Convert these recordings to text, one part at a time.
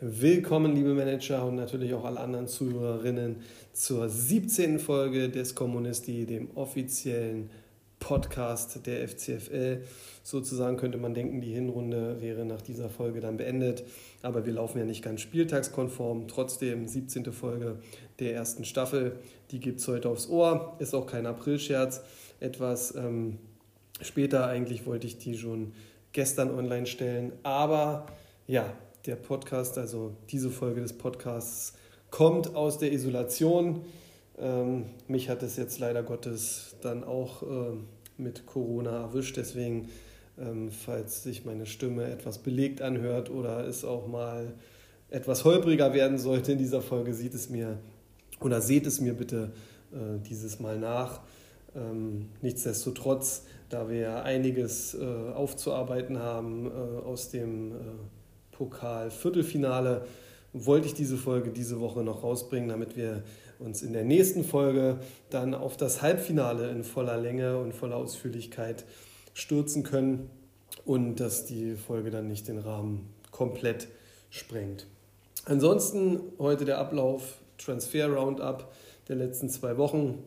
Willkommen, liebe Manager und natürlich auch alle anderen Zuhörerinnen zur 17. Folge des Kommunisti, dem offiziellen Podcast der FCFL. Sozusagen könnte man denken, die Hinrunde wäre nach dieser Folge dann beendet, aber wir laufen ja nicht ganz spieltagskonform. Trotzdem 17. Folge der ersten Staffel, die gibt es heute aufs Ohr. Ist auch kein Aprilscherz. Etwas ähm, später eigentlich wollte ich die schon gestern online stellen, aber ja, der Podcast, also diese Folge des Podcasts, kommt aus der Isolation. Ähm, mich hat es jetzt leider Gottes dann auch äh, mit Corona erwischt. Deswegen, ähm, falls sich meine Stimme etwas belegt anhört oder es auch mal etwas holpriger werden sollte in dieser Folge, sieht es mir oder seht es mir bitte äh, dieses Mal nach. Ähm, nichtsdestotrotz, da wir einiges äh, aufzuarbeiten haben äh, aus dem äh, Pokal-Viertelfinale wollte ich diese Folge diese Woche noch rausbringen, damit wir uns in der nächsten Folge dann auf das Halbfinale in voller Länge und voller Ausführlichkeit stürzen können und dass die Folge dann nicht den Rahmen komplett sprengt. Ansonsten heute der Ablauf Transfer Roundup der letzten zwei Wochen.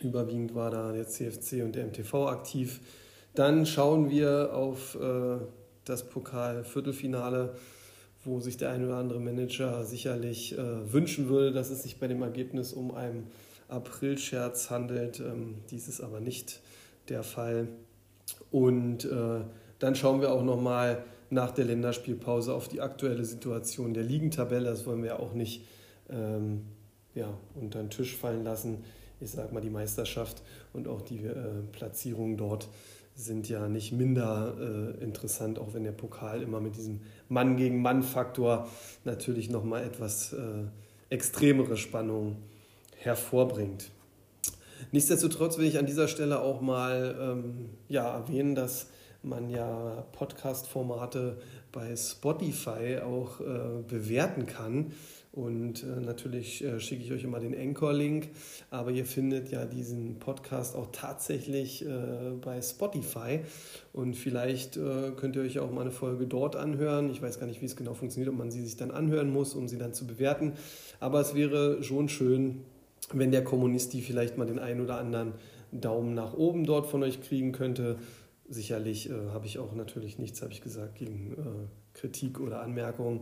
Überwiegend war da der CFC und der MTV aktiv. Dann schauen wir auf äh, das Pokal-Viertelfinale, wo sich der ein oder andere Manager sicherlich äh, wünschen würde, dass es sich bei dem Ergebnis um einen April-Scherz handelt. Ähm, dies ist aber nicht der Fall. Und äh, dann schauen wir auch nochmal nach der Länderspielpause auf die aktuelle Situation der Ligentabelle. Das wollen wir auch nicht ähm, ja, unter den Tisch fallen lassen. Ich sage mal, die Meisterschaft und auch die äh, Platzierung dort sind ja nicht minder äh, interessant, auch wenn der Pokal immer mit diesem Mann gegen Mann-Faktor natürlich nochmal etwas äh, extremere Spannung hervorbringt. Nichtsdestotrotz will ich an dieser Stelle auch mal ähm, ja, erwähnen, dass man ja Podcast-Formate bei Spotify auch äh, bewerten kann. Und äh, natürlich äh, schicke ich euch immer den Anchor-Link, aber ihr findet ja diesen Podcast auch tatsächlich äh, bei Spotify. Und vielleicht könnt ihr euch auch mal eine Folge dort anhören. Ich weiß gar nicht, wie es genau funktioniert, ob man sie sich dann anhören muss, um sie dann zu bewerten. Aber es wäre schon schön, wenn der Kommunisti vielleicht mal den einen oder anderen Daumen nach oben dort von euch kriegen könnte. Sicherlich habe ich auch natürlich nichts, habe ich gesagt, gegen Kritik oder Anmerkungen.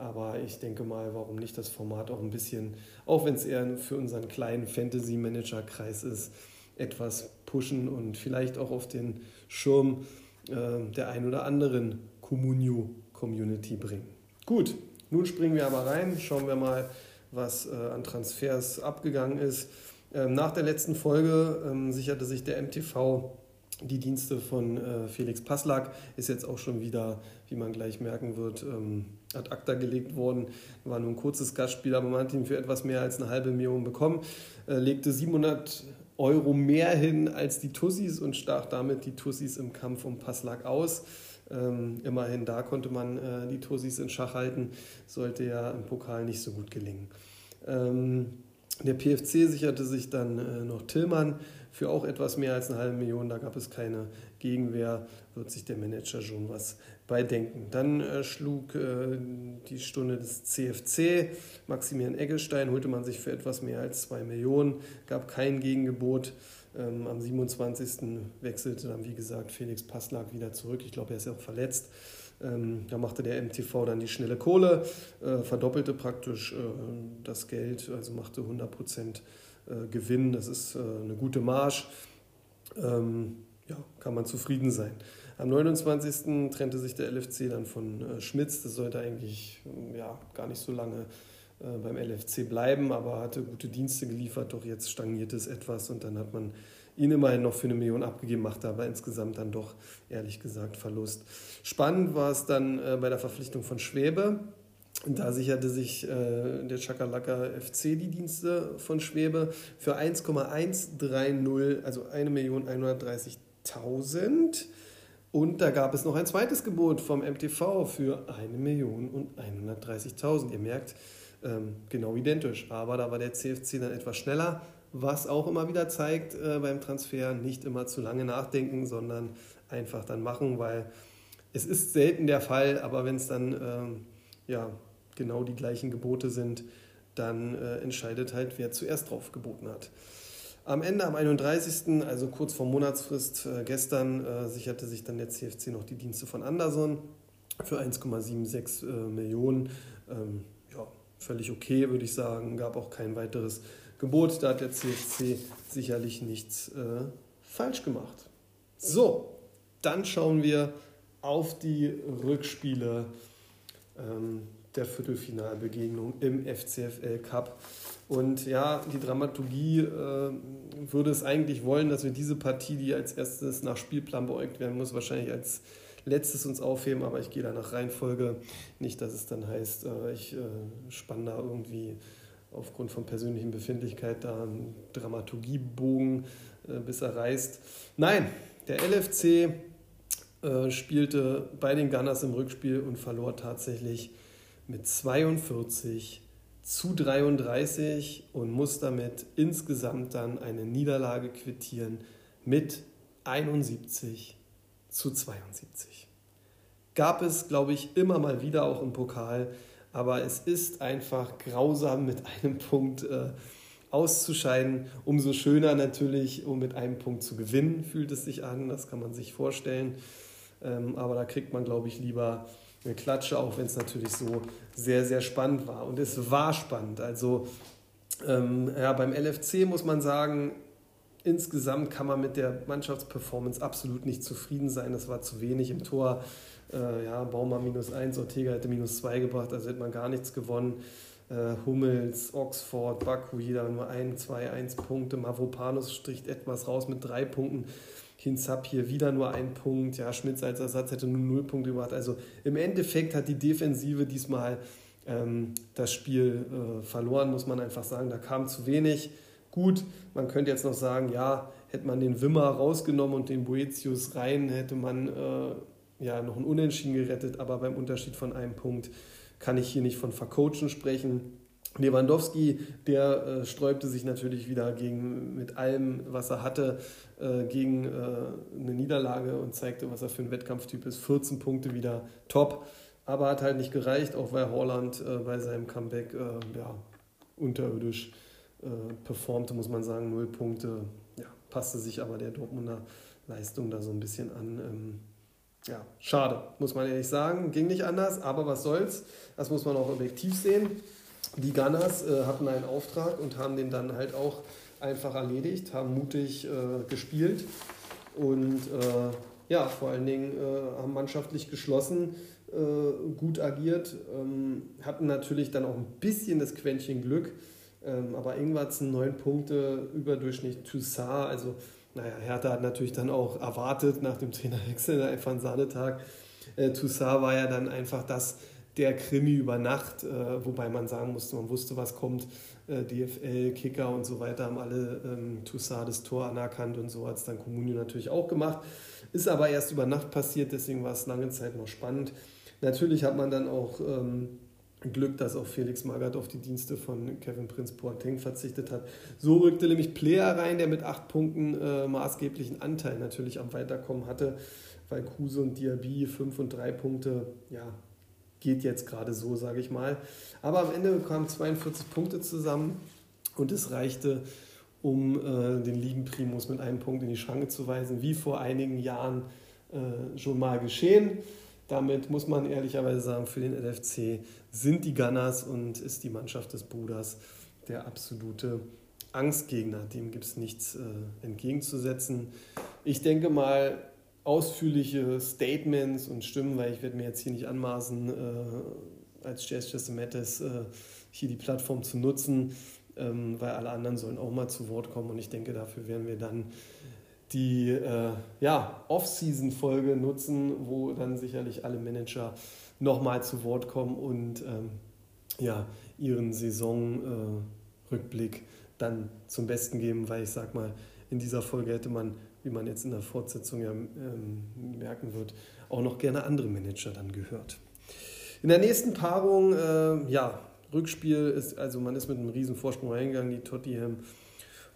Aber ich denke mal, warum nicht das Format auch ein bisschen, auch wenn es eher für unseren kleinen Fantasy-Manager-Kreis ist, etwas pushen und vielleicht auch auf den Schirm äh, der ein oder anderen Communio-Community bringen. Gut, nun springen wir aber rein, schauen wir mal, was äh, an Transfers abgegangen ist. Ähm, nach der letzten Folge ähm, sicherte sich der MTV die Dienste von äh, Felix Passlack, ist jetzt auch schon wieder, wie man gleich merken wird, ähm, ad acta gelegt worden. War nur ein kurzes Gastspiel, aber man hat ihn für etwas mehr als eine halbe Million bekommen. Äh, legte 700 Euro mehr hin als die Tussis und stach damit die Tussis im Kampf um Passlack aus. Ähm, immerhin da konnte man äh, die Tussis in Schach halten, sollte ja im Pokal nicht so gut gelingen. Ähm, der PFC sicherte sich dann äh, noch Tillmann für auch etwas mehr als eine halbe Million. Da gab es keine Gegenwehr, wird sich der Manager schon was bei denken. Dann äh, schlug äh, die Stunde des CFC. Maximilian Eggestein holte man sich für etwas mehr als zwei Millionen, gab kein Gegengebot. Ähm, am 27. wechselte dann, wie gesagt, Felix Passlag wieder zurück. Ich glaube, er ist ja auch verletzt. Ähm, da machte der MTV dann die schnelle Kohle, äh, verdoppelte praktisch äh, das Geld, also machte 100 Prozent äh, Gewinn. Das ist äh, eine gute Marsch. Ähm, ja, kann man zufrieden sein. Am 29. trennte sich der LFC dann von äh, Schmitz. Das sollte eigentlich ja, gar nicht so lange äh, beim LFC bleiben, aber hatte gute Dienste geliefert. Doch jetzt stagniert es etwas und dann hat man ihn immerhin noch für eine Million abgegeben, machte aber insgesamt dann doch, ehrlich gesagt, Verlust. Spannend war es dann äh, bei der Verpflichtung von Schwäbe. Da sicherte sich äh, der Chakalaka FC die Dienste von Schwebe für 1,130, also 1.130.000. Und da gab es noch ein zweites Gebot vom MTV für 1.130.000. Ihr merkt, ähm, genau identisch. Aber da war der CFC dann etwas schneller, was auch immer wieder zeigt äh, beim Transfer, nicht immer zu lange nachdenken, sondern einfach dann machen, weil es ist selten der Fall, aber wenn es dann ähm, ja, genau die gleichen Gebote sind, dann äh, entscheidet halt, wer zuerst drauf geboten hat. Am Ende, am 31., also kurz vor Monatsfrist, äh, gestern äh, sicherte sich dann der CFC noch die Dienste von Anderson für 1,76 äh, Millionen. Ähm, ja, völlig okay, würde ich sagen. Gab auch kein weiteres Gebot. Da hat der CFC sicherlich nichts äh, falsch gemacht. So, dann schauen wir auf die Rückspiele ähm, der Viertelfinalbegegnung im FCFL Cup. Und ja, die Dramaturgie äh, würde es eigentlich wollen, dass wir diese Partie, die als erstes nach Spielplan beäugt werden muss, wahrscheinlich als letztes uns aufheben, aber ich gehe da nach Reihenfolge. Nicht, dass es dann heißt, äh, ich äh, spanne da irgendwie aufgrund von persönlichen Befindlichkeit da einen Dramaturgiebogen, äh, bis er reißt. Nein, der LFC äh, spielte bei den Gunners im Rückspiel und verlor tatsächlich mit 42 zu 33 und muss damit insgesamt dann eine Niederlage quittieren mit 71 zu 72. Gab es, glaube ich, immer mal wieder auch im Pokal, aber es ist einfach grausam mit einem Punkt äh, auszuscheiden. Umso schöner natürlich, um mit einem Punkt zu gewinnen, fühlt es sich an, das kann man sich vorstellen. Ähm, aber da kriegt man, glaube ich, lieber eine Klatsche, auch wenn es natürlich so sehr, sehr spannend war. Und es war spannend. Also ähm, ja, beim LFC muss man sagen, insgesamt kann man mit der Mannschaftsperformance absolut nicht zufrieden sein. Das war zu wenig im Tor. Äh, ja, Baumann minus 1, Ortega hätte minus 2 gebracht, also hätte man gar nichts gewonnen. Äh, Hummels, Oxford, Baku, jeder nur 1, 2, 1 Punkte. Mavropanos stricht etwas raus mit drei Punkten. Hinzap hier wieder nur ein Punkt. Ja, Schmitz als Ersatz hätte nur null Punkte gemacht. Also im Endeffekt hat die Defensive diesmal ähm, das Spiel äh, verloren, muss man einfach sagen. Da kam zu wenig. Gut, man könnte jetzt noch sagen, ja, hätte man den Wimmer rausgenommen und den Boetius rein, hätte man äh, ja noch ein Unentschieden gerettet. Aber beim Unterschied von einem Punkt kann ich hier nicht von Vercoachen sprechen. Lewandowski, der äh, sträubte sich natürlich wieder gegen, mit allem, was er hatte, äh, gegen äh, eine Niederlage und zeigte, was er für ein Wettkampftyp ist. 14 Punkte wieder top, aber hat halt nicht gereicht, auch weil Holland äh, bei seinem Comeback äh, ja, unterirdisch äh, performte, muss man sagen. Null Punkte, ja, passte sich aber der Dortmunder Leistung da so ein bisschen an. Ähm, ja, schade, muss man ehrlich sagen. Ging nicht anders, aber was soll's. Das muss man auch objektiv sehen. Die Gunners äh, hatten einen Auftrag und haben den dann halt auch einfach erledigt, haben mutig äh, gespielt und äh, ja, vor allen Dingen äh, haben mannschaftlich geschlossen, äh, gut agiert, ähm, hatten natürlich dann auch ein bisschen das Quäntchen Glück, ähm, aber Ingwarzen neun Punkte, Überdurchschnitt Toussaint, also naja, Hertha hat natürlich dann auch erwartet nach dem Trainerwechsel einfach einen Sahnetag. Äh, Toussaint war ja dann einfach das, der Krimi über Nacht, äh, wobei man sagen musste, man wusste, was kommt. Äh, DFL, Kicker und so weiter haben alle ähm, Toussaint das Tor anerkannt und so hat es dann Comunio natürlich auch gemacht. Ist aber erst über Nacht passiert, deswegen war es lange Zeit noch spannend. Natürlich hat man dann auch ähm, Glück, dass auch Felix Magath auf die Dienste von Kevin Prince Boateng verzichtet hat. So rückte nämlich Player rein, der mit acht Punkten äh, maßgeblichen Anteil natürlich am Weiterkommen hatte, weil Kruse und Diaby fünf und drei Punkte ja, geht jetzt gerade so, sage ich mal. Aber am Ende kamen 42 Punkte zusammen und es reichte, um äh, den Ligenprimus mit einem Punkt in die Schranke zu weisen, wie vor einigen Jahren äh, schon mal geschehen. Damit muss man ehrlicherweise sagen, für den LFC sind die Gunners und ist die Mannschaft des Bruders der absolute Angstgegner. Dem gibt es nichts äh, entgegenzusetzen. Ich denke mal, ausführliche Statements und Stimmen, weil ich werde mir jetzt hier nicht anmaßen, äh, als Jazz Mattes äh, hier die Plattform zu nutzen, ähm, weil alle anderen sollen auch mal zu Wort kommen. Und ich denke, dafür werden wir dann die äh, ja, Off-Season-Folge nutzen, wo dann sicherlich alle Manager nochmal zu Wort kommen und ähm, ja, ihren Saisonrückblick äh, dann zum Besten geben, weil ich sag mal, in dieser Folge hätte man wie man jetzt in der Fortsetzung ja ähm, merken wird, auch noch gerne andere Manager dann gehört. In der nächsten Paarung, äh, ja, Rückspiel ist, also man ist mit einem riesen Vorsprung reingegangen, die Tottenham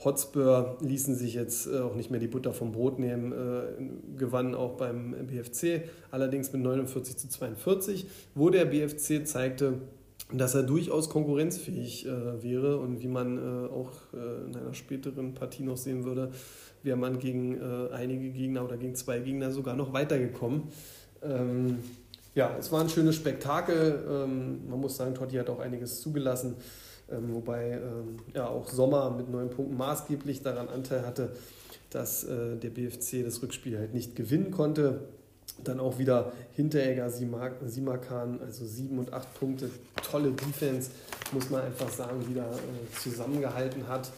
Hotspur ließen sich jetzt äh, auch nicht mehr die Butter vom Brot nehmen, äh, gewannen auch beim BFC, allerdings mit 49 zu 42, wo der BFC zeigte, dass er durchaus konkurrenzfähig äh, wäre und wie man äh, auch äh, in einer späteren Partie noch sehen würde, wäre man gegen äh, einige Gegner oder gegen zwei Gegner sogar noch weitergekommen. Ähm, ja, es war ein schönes Spektakel. Ähm, man muss sagen, Totti hat auch einiges zugelassen, ähm, wobei ähm, ja auch Sommer mit neun Punkten maßgeblich daran Anteil hatte, dass äh, der BFC das Rückspiel halt nicht gewinnen konnte. Dann auch wieder Hinteregger, Simakan, also sieben und acht Punkte. Tolle Defense, muss man einfach sagen, wieder äh, zusammengehalten hat.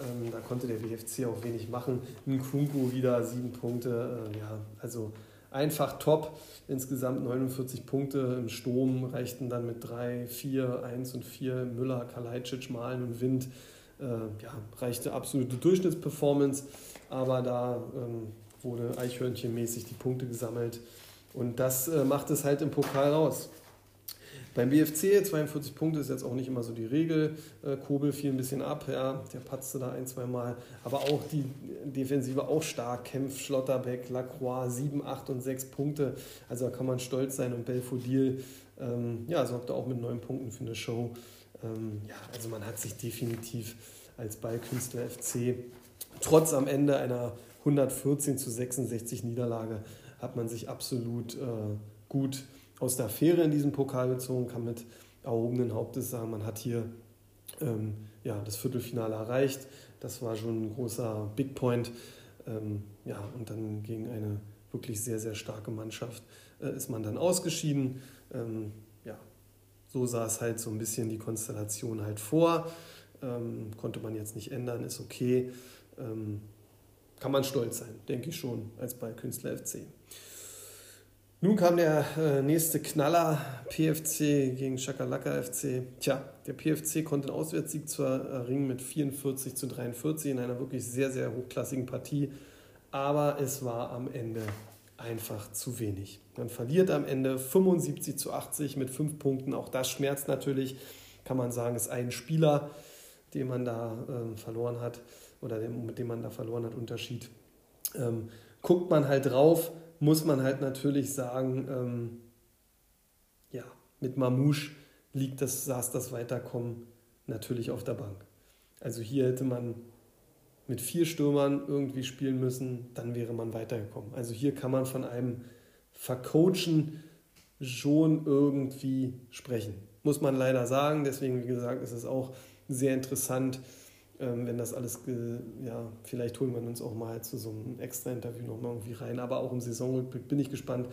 Ähm, da konnte der BFC auch wenig machen. Nkunku wieder sieben Punkte. Äh, ja, also einfach top. Insgesamt 49 Punkte im Sturm reichten dann mit 3, 4, 1 und 4 Müller, Kalajdzic, Malen und Wind. Äh, ja, reichte absolute Durchschnittsperformance, aber da ähm, wurde Eichhörnchenmäßig die Punkte gesammelt und das äh, macht es halt im Pokal raus. Beim BFC 42 Punkte ist jetzt auch nicht immer so die Regel. Äh, Kobel fiel ein bisschen ab, ja, der patzte da ein, zwei Mal. Aber auch die Defensive auch stark. Kempf, Schlotterbeck, Lacroix, 7, 8 und 6 Punkte. Also da kann man stolz sein. Und Belfodil ähm, ja, sorgte auch mit 9 Punkten für eine Show. Ähm, ja, also man hat sich definitiv als Ballkünstler FC trotz am Ende einer 114 zu 66 Niederlage hat man sich absolut äh, gut aus der Affäre in diesem Pokal gezogen, kann mit erhobenen Hauptes sagen, man hat hier ähm, ja, das Viertelfinale erreicht. Das war schon ein großer Big Point. Ähm, ja, und dann gegen eine wirklich sehr, sehr starke Mannschaft äh, ist man dann ausgeschieden. Ähm, ja, so sah es halt so ein bisschen die Konstellation halt vor. Ähm, konnte man jetzt nicht ändern, ist okay. Kann man stolz sein, denke ich schon, als bei Künstler FC. Nun kam der äh, nächste Knaller, PFC gegen Chakalaka FC. Tja, der PFC konnte einen Auswärtssieg zwar erringen mit 44 zu 43 in einer wirklich sehr, sehr hochklassigen Partie, aber es war am Ende einfach zu wenig. Man verliert am Ende 75 zu 80 mit fünf Punkten. Auch das schmerzt natürlich, kann man sagen, ist ein Spieler, den man da äh, verloren hat oder mit dem man da verloren hat, Unterschied. Ähm, guckt man halt drauf, muss man halt natürlich sagen, ähm, ja, mit Mamouche liegt das, saß das Weiterkommen natürlich auf der Bank. Also hier hätte man mit vier Stürmern irgendwie spielen müssen, dann wäre man weitergekommen. Also hier kann man von einem Vercoachen schon irgendwie sprechen. Muss man leider sagen. Deswegen, wie gesagt, ist es auch sehr interessant, wenn das alles, ja, vielleicht holen wir uns auch mal zu so einem extra Interview nochmal irgendwie rein. Aber auch im Saisonrückblick bin ich gespannt,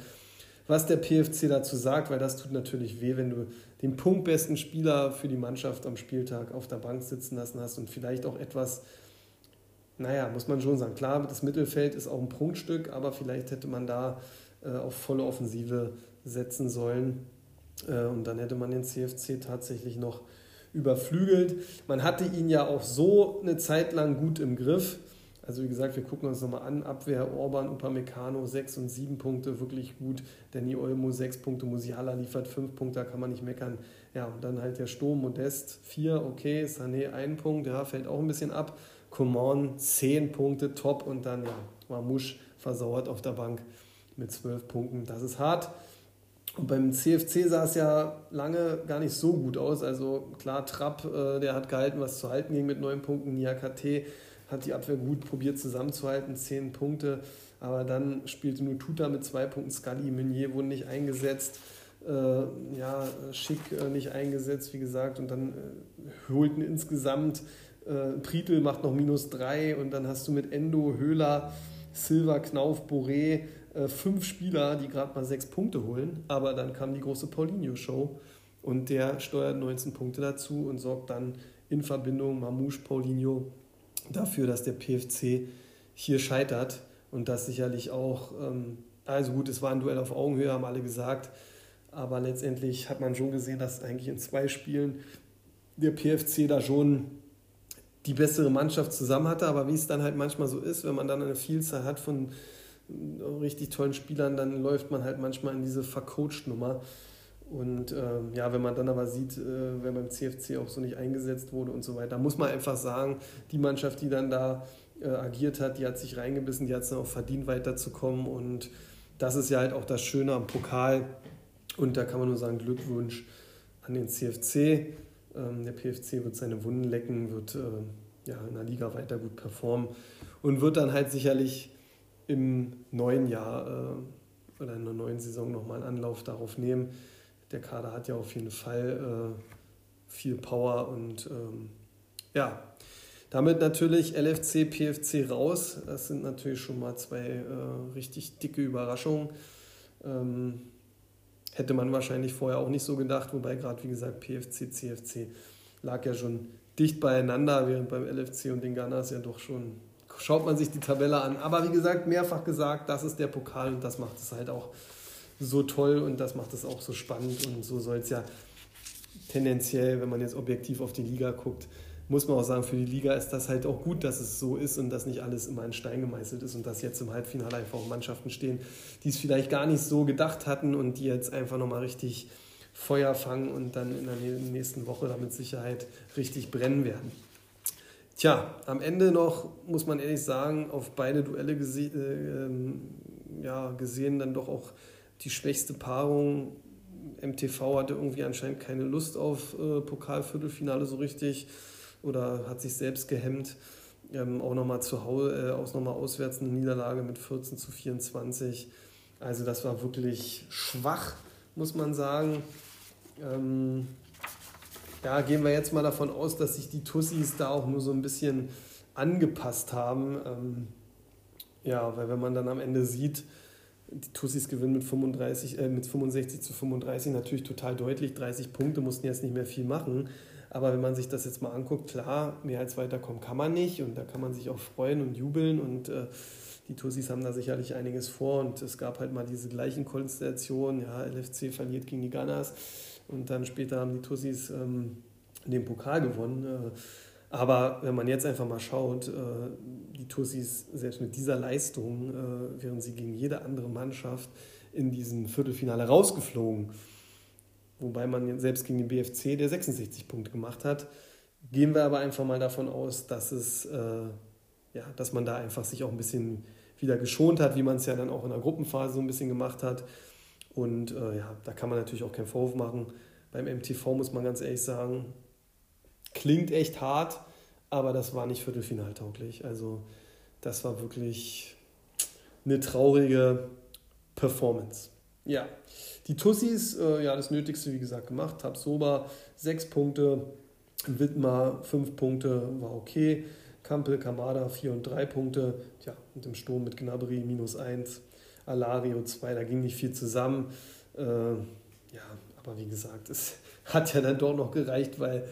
was der PFC dazu sagt, weil das tut natürlich weh, wenn du den punktbesten Spieler für die Mannschaft am Spieltag auf der Bank sitzen lassen hast und vielleicht auch etwas, naja, muss man schon sagen, klar, das Mittelfeld ist auch ein Prunkstück, aber vielleicht hätte man da äh, auf volle Offensive setzen sollen. Äh, und dann hätte man den CFC tatsächlich noch überflügelt. Man hatte ihn ja auch so eine Zeit lang gut im Griff. Also wie gesagt, wir gucken uns nochmal an. Abwehr, Orban, Upamecano, 6 und 7 Punkte, wirklich gut. Danny Olmo, 6 Punkte. Musiala liefert 5 Punkte, da kann man nicht meckern. Ja, und dann halt der Sturm, Modest, 4, okay. Sané, 1 Punkt, ja, fällt auch ein bisschen ab. Coman, 10 Punkte, top. Und dann, ja, Marmouche versauert auf der Bank mit 12 Punkten. Das ist hart. Und beim CFC sah es ja lange gar nicht so gut aus. Also klar, Trapp, äh, der hat gehalten, was zu halten ging mit neun Punkten. Niakate hat die Abwehr gut probiert zusammenzuhalten, zehn Punkte. Aber dann spielte nur Tuta mit zwei Punkten. Scully, Meunier wurden nicht eingesetzt. Äh, ja, Schick äh, nicht eingesetzt, wie gesagt. Und dann äh, holten insgesamt, äh, Pritel macht noch minus drei. Und dann hast du mit Endo, Höhler, Silva, Knauf, Boré äh, fünf Spieler, die gerade mal sechs Punkte holen, aber dann kam die große Paulinho-Show und der steuert 19 Punkte dazu und sorgt dann in Verbindung Mamouche, Paulinho dafür, dass der PFC hier scheitert und das sicherlich auch, ähm, also gut, es war ein Duell auf Augenhöhe, haben alle gesagt, aber letztendlich hat man schon gesehen, dass eigentlich in zwei Spielen der PFC da schon die bessere Mannschaft zusammen hatte, aber wie es dann halt manchmal so ist, wenn man dann eine Vielzahl hat von richtig tollen Spielern, dann läuft man halt manchmal in diese Vercoached-Nummer. Und ähm, ja, wenn man dann aber sieht, äh, wenn beim CFC auch so nicht eingesetzt wurde und so weiter, muss man einfach sagen, die Mannschaft, die dann da äh, agiert hat, die hat sich reingebissen, die hat es dann auch verdient, weiterzukommen. Und das ist ja halt auch das Schöne am Pokal. Und da kann man nur sagen, Glückwunsch an den CFC. Ähm, der PFC wird seine Wunden lecken, wird äh, ja, in der Liga weiter gut performen und wird dann halt sicherlich im neuen Jahr äh, oder in der neuen Saison nochmal einen Anlauf darauf nehmen. Der Kader hat ja auf jeden Fall äh, viel Power und ähm, ja, damit natürlich LFC, PFC raus. Das sind natürlich schon mal zwei äh, richtig dicke Überraschungen. Ähm, hätte man wahrscheinlich vorher auch nicht so gedacht, wobei gerade, wie gesagt, PFC, CFC lag ja schon dicht beieinander, während beim LFC und den Gunners ja doch schon schaut man sich die Tabelle an. Aber wie gesagt, mehrfach gesagt, das ist der Pokal und das macht es halt auch so toll und das macht es auch so spannend und so soll es ja tendenziell, wenn man jetzt objektiv auf die Liga guckt, muss man auch sagen, für die Liga ist das halt auch gut, dass es so ist und dass nicht alles immer in Stein gemeißelt ist und dass jetzt im Halbfinale einfach auch Mannschaften stehen, die es vielleicht gar nicht so gedacht hatten und die jetzt einfach nochmal richtig Feuer fangen und dann in der nächsten Woche damit Sicherheit richtig brennen werden. Tja, am Ende noch, muss man ehrlich sagen, auf beide Duelle gese äh, ähm, ja, gesehen dann doch auch die schwächste Paarung. MTV hatte irgendwie anscheinend keine Lust auf äh, Pokalviertelfinale so richtig oder hat sich selbst gehemmt. Ähm, auch nochmal zu Hause, äh, aus nochmal auswärts eine Niederlage mit 14 zu 24. Also das war wirklich schwach, muss man sagen. Ähm, ja, gehen wir jetzt mal davon aus, dass sich die Tussis da auch nur so ein bisschen angepasst haben. Ähm, ja, weil wenn man dann am Ende sieht, die Tussis gewinnen mit, 35, äh, mit 65 zu 35 natürlich total deutlich. 30 Punkte mussten jetzt nicht mehr viel machen. Aber wenn man sich das jetzt mal anguckt, klar, mehr als weiterkommen kann man nicht und da kann man sich auch freuen und jubeln und äh, die Tussis haben da sicherlich einiges vor und es gab halt mal diese gleichen Konstellationen, ja, LFC verliert gegen die Gunners und dann später haben die Tussis ähm, den Pokal gewonnen. Äh, aber wenn man jetzt einfach mal schaut, äh, die Tussis, selbst mit dieser Leistung, äh, wären sie gegen jede andere Mannschaft in diesem Viertelfinale rausgeflogen wobei man selbst gegen den BFC, der 66 Punkte gemacht hat, gehen wir aber einfach mal davon aus, dass es, äh, ja, dass man da einfach sich auch ein bisschen wieder geschont hat, wie man es ja dann auch in der Gruppenphase so ein bisschen gemacht hat. Und äh, ja, da kann man natürlich auch keinen Vorwurf machen. Beim MTV muss man ganz ehrlich sagen, klingt echt hart, aber das war nicht viertelfinaltauglich. Also das war wirklich eine traurige Performance. Ja, die Tussis, äh, ja, das Nötigste, wie gesagt, gemacht. Tabsoba sechs Punkte, Wittmar fünf Punkte, war okay. Kampel, Kamada vier und drei Punkte. Tja, und im Sturm mit Gnabry minus eins. Alario zwei, da ging nicht viel zusammen. Äh, ja, aber wie gesagt, es hat ja dann doch noch gereicht, weil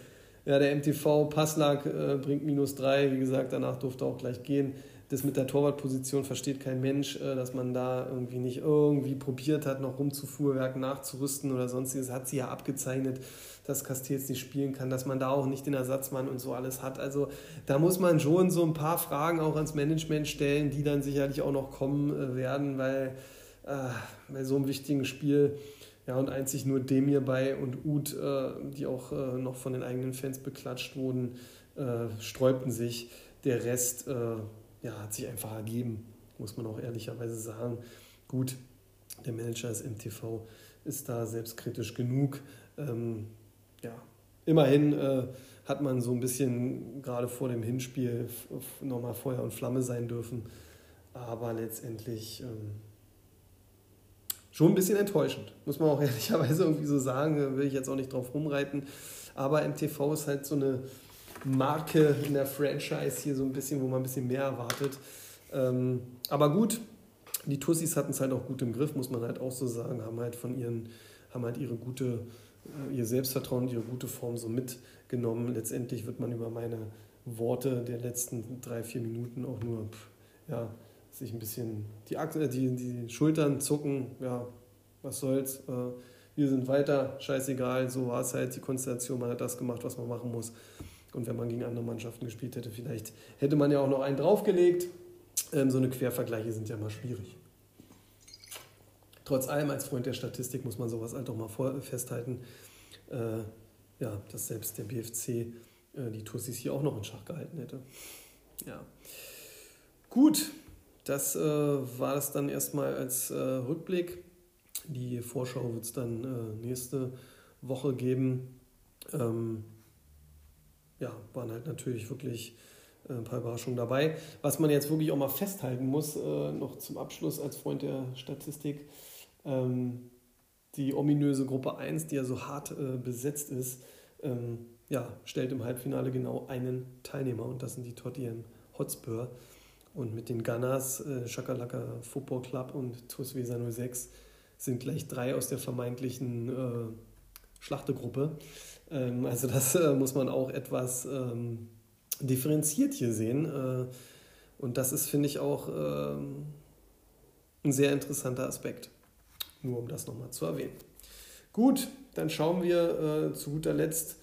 ja, der MTV Passlag äh, bringt minus drei. Wie gesagt, danach durfte auch gleich gehen das mit der Torwartposition versteht kein Mensch, äh, dass man da irgendwie nicht irgendwie probiert hat, noch rumzufuhrwerken, nachzurüsten oder sonstiges. Hat sie ja abgezeichnet, dass Castells nicht spielen kann, dass man da auch nicht den Ersatzmann und so alles hat. Also da muss man schon so ein paar Fragen auch ans Management stellen, die dann sicherlich auch noch kommen äh, werden, weil äh, bei so einem wichtigen Spiel ja, und einzig nur Demir bei und Uth, äh, die auch äh, noch von den eigenen Fans beklatscht wurden, äh, sträubten sich. Der Rest ja, hat sich einfach ergeben, muss man auch ehrlicherweise sagen. Gut, der Manager des MTV ist da selbstkritisch genug. Ähm, ja, immerhin äh, hat man so ein bisschen gerade vor dem Hinspiel nochmal Feuer und Flamme sein dürfen. Aber letztendlich ähm, schon ein bisschen enttäuschend, muss man auch ehrlicherweise irgendwie so sagen. Da will ich jetzt auch nicht drauf rumreiten. Aber MTV ist halt so eine Marke in der Franchise hier so ein bisschen, wo man ein bisschen mehr erwartet. Ähm, aber gut, die Tussis hatten es halt auch gut im Griff, muss man halt auch so sagen, haben halt von ihren, haben halt ihre gute, äh, ihr Selbstvertrauen, ihre gute Form so mitgenommen. Letztendlich wird man über meine Worte der letzten drei, vier Minuten auch nur, ja, sich ein bisschen die, äh, die, die Schultern zucken, ja, was soll's, äh, wir sind weiter, scheißegal, so war es halt, die Konstellation, man hat das gemacht, was man machen muss. Und wenn man gegen andere Mannschaften gespielt hätte, vielleicht hätte man ja auch noch einen draufgelegt. Ähm, so eine Quervergleiche sind ja mal schwierig. trotz allem als Freund der Statistik muss man sowas halt auch mal vor, festhalten, äh, ja, dass selbst der BFC äh, die Tussis hier auch noch in Schach gehalten hätte. Ja. Gut, das äh, war es dann erstmal als äh, Rückblick. Die Vorschau wird es dann äh, nächste Woche geben. Ähm, ja, waren halt natürlich wirklich äh, ein paar Überraschungen dabei. Was man jetzt wirklich auch mal festhalten muss, äh, noch zum Abschluss als Freund der Statistik, ähm, die ominöse Gruppe 1, die ja so hart äh, besetzt ist, ähm, ja, stellt im Halbfinale genau einen Teilnehmer und das sind die Tottenham Hotspur. Und mit den Gunners, äh, Shakalaka Football Club und TuS Weser 06 sind gleich drei aus der vermeintlichen äh, Schlachtegruppe. Ähm, also das äh, muss man auch etwas ähm, differenziert hier sehen. Äh, und das ist, finde ich, auch ähm, ein sehr interessanter Aspekt. Nur um das nochmal zu erwähnen. Gut, dann schauen wir äh, zu guter Letzt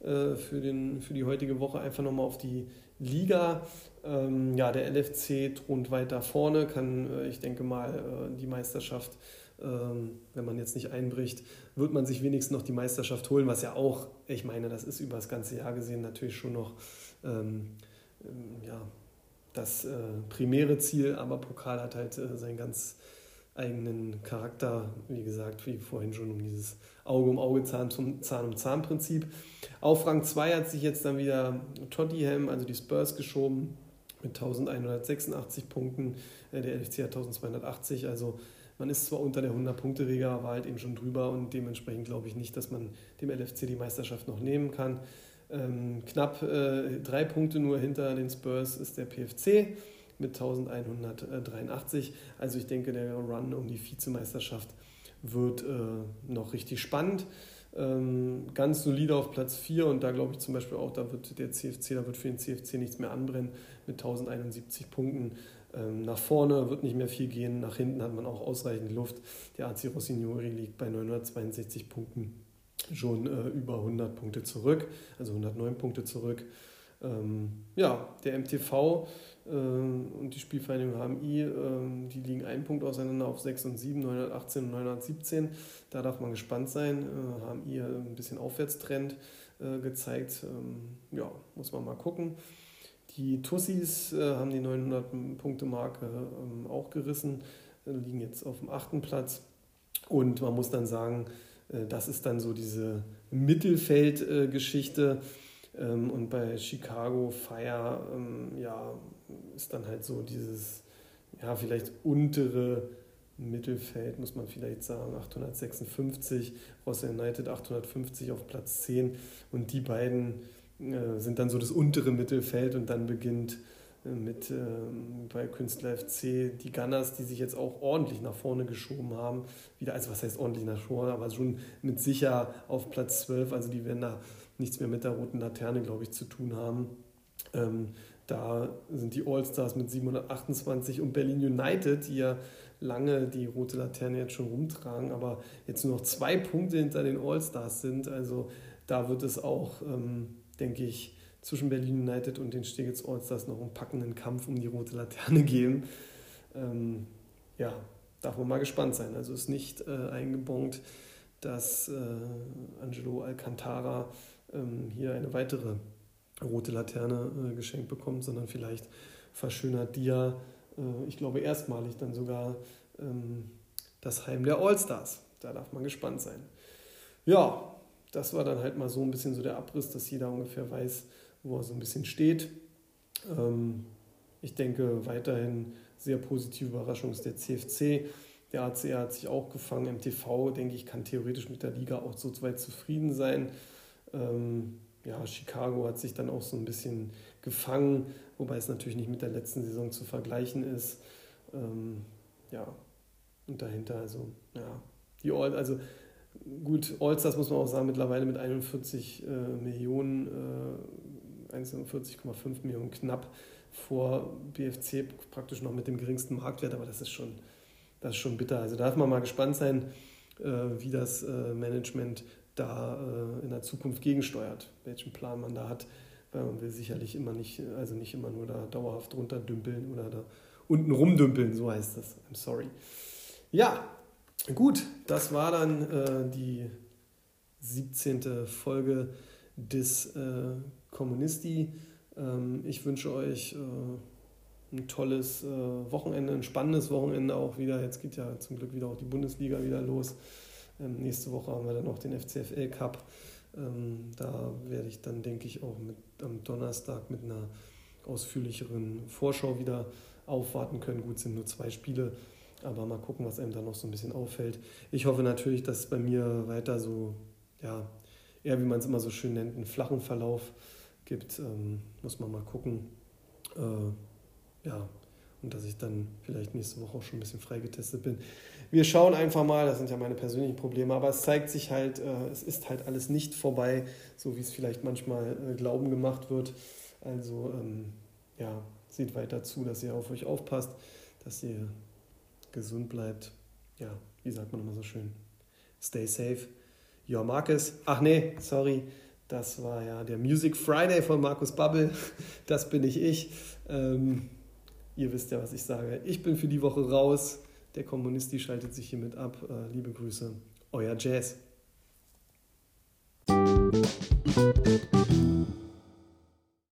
äh, für, den, für die heutige Woche einfach nochmal auf die Liga. Ähm, ja, der LFC thront weiter vorne, kann, äh, ich denke mal, äh, die Meisterschaft, ähm, wenn man jetzt nicht einbricht, wird man sich wenigstens noch die Meisterschaft holen, was ja auch, ich meine, das ist über das ganze Jahr gesehen natürlich schon noch ähm, ähm ja, das äh, primäre Ziel, aber Pokal hat halt äh, seinen ganz eigenen Charakter, wie gesagt, wie vorhin schon um dieses Auge um Auge, Zahn, zum, Zahn um Zahn Prinzip. Auf Rang 2 hat sich jetzt dann wieder Tottenham, also die Spurs, geschoben mit 1186 Punkten. Äh, der LFC hat 1280, also man ist zwar unter der 100-Punkte-Regel, aber halt eben schon drüber und dementsprechend glaube ich nicht, dass man dem LFC die Meisterschaft noch nehmen kann. Ähm, knapp äh, drei Punkte nur hinter den Spurs ist der PFC mit 1183. Also ich denke, der Run um die Vizemeisterschaft wird äh, noch richtig spannend. Ähm, ganz solide auf Platz 4 und da glaube ich zum Beispiel auch, da wird der CFC, da wird für den CFC nichts mehr anbrennen mit 1071 Punkten. Ähm, nach vorne wird nicht mehr viel gehen, nach hinten hat man auch ausreichend Luft. Der AC Rossignori liegt bei 962 Punkten schon äh, über 100 Punkte zurück, also 109 Punkte zurück. Ähm, ja, der MTV äh, und die Spielvereinigung HMI, äh, die liegen einen Punkt auseinander auf 6 und 7, 918 und 917. Da darf man gespannt sein. HMI äh, ein bisschen Aufwärtstrend äh, gezeigt. Ähm, ja, muss man mal gucken. Die Tussis äh, haben die 900-Punkte-Marke ähm, auch gerissen, liegen jetzt auf dem achten Platz. Und man muss dann sagen, das ist dann so diese Mittelfeldgeschichte. Ähm, und bei Chicago Fire ähm, ja, ist dann halt so dieses, ja, vielleicht untere Mittelfeld, muss man vielleicht sagen, 856, Rossa United 850 auf Platz 10 und die beiden äh, sind dann so das untere Mittelfeld und dann beginnt äh, mit äh, bei Künstler FC die Gunners, die sich jetzt auch ordentlich nach vorne geschoben haben, wieder, also was heißt ordentlich nach vorne, aber schon mit sicher auf Platz 12, also die werden da nichts mehr mit der roten Laterne, glaube ich, zu tun haben. Ähm, da sind die All-Stars mit 728 und Berlin United, die ja lange die rote Laterne jetzt schon rumtragen, aber jetzt nur noch zwei Punkte hinter den All-Stars sind. Also da wird es auch, ähm, denke ich, zwischen Berlin United und den Stegitz All-Stars noch einen packenden Kampf um die rote Laterne geben. Ähm, ja, darf man mal gespannt sein. Also ist nicht äh, eingebongt, dass äh, Angelo Alcantara ähm, hier eine weitere rote Laterne äh, geschenkt bekommt, sondern vielleicht verschönert Dia, äh, ich glaube erstmalig dann sogar ähm, das Heim der Allstars. Da darf man gespannt sein. Ja, das war dann halt mal so ein bisschen so der Abriss, dass jeder ungefähr weiß, wo er so ein bisschen steht. Ähm, ich denke weiterhin sehr positive Überraschung ist der CFC. Der ACR hat sich auch gefangen. MTV, denke ich, kann theoretisch mit der Liga auch so weit zufrieden sein. Ähm, ja, Chicago hat sich dann auch so ein bisschen gefangen, wobei es natürlich nicht mit der letzten Saison zu vergleichen ist. Ähm, ja, und dahinter, also, ja, die All, also gut, Allstars muss man auch sagen, mittlerweile mit 41 äh, Millionen, äh, 41,5 Millionen knapp vor BFC praktisch noch mit dem geringsten Marktwert, aber das ist schon, das ist schon bitter. Also da darf man mal gespannt sein, äh, wie das äh, Management da äh, in der Zukunft gegensteuert, welchen Plan man da hat. Weil man will sicherlich immer nicht, also nicht immer nur da dauerhaft runterdümpeln oder da unten rumdümpeln, so heißt das. I'm sorry. Ja, Gut, das war dann äh, die 17. Folge des äh, Kommunisti. Ähm, ich wünsche euch äh, ein tolles äh, Wochenende, ein spannendes Wochenende auch wieder. Jetzt geht ja zum Glück wieder auch die Bundesliga wieder los. Ähm, nächste Woche haben wir dann noch den FCFL Cup. Ähm, da werde ich dann, denke ich, auch mit, am Donnerstag mit einer ausführlicheren Vorschau wieder aufwarten können. Gut, sind nur zwei Spiele, aber mal gucken, was einem da noch so ein bisschen auffällt. Ich hoffe natürlich, dass es bei mir weiter so, ja, eher wie man es immer so schön nennt, einen flachen Verlauf gibt. Ähm, muss man mal gucken. Äh, ja, und dass ich dann vielleicht nächste Woche auch schon ein bisschen freigetestet bin. Wir schauen einfach mal, das sind ja meine persönlichen Probleme, aber es zeigt sich halt, äh, es ist halt alles nicht vorbei, so wie es vielleicht manchmal äh, Glauben gemacht wird. Also ähm, ja, seht weiter zu, dass ihr auf euch aufpasst, dass ihr gesund bleibt. Ja, wie sagt man immer so schön? Stay safe. Your Marcus. Ach nee, sorry. Das war ja der Music Friday von Markus Bubble. Das bin ich ich. Ähm, ihr wisst ja, was ich sage. Ich bin für die Woche raus. Der Kommunisti schaltet sich hiermit ab. Äh, liebe Grüße. Euer Jazz.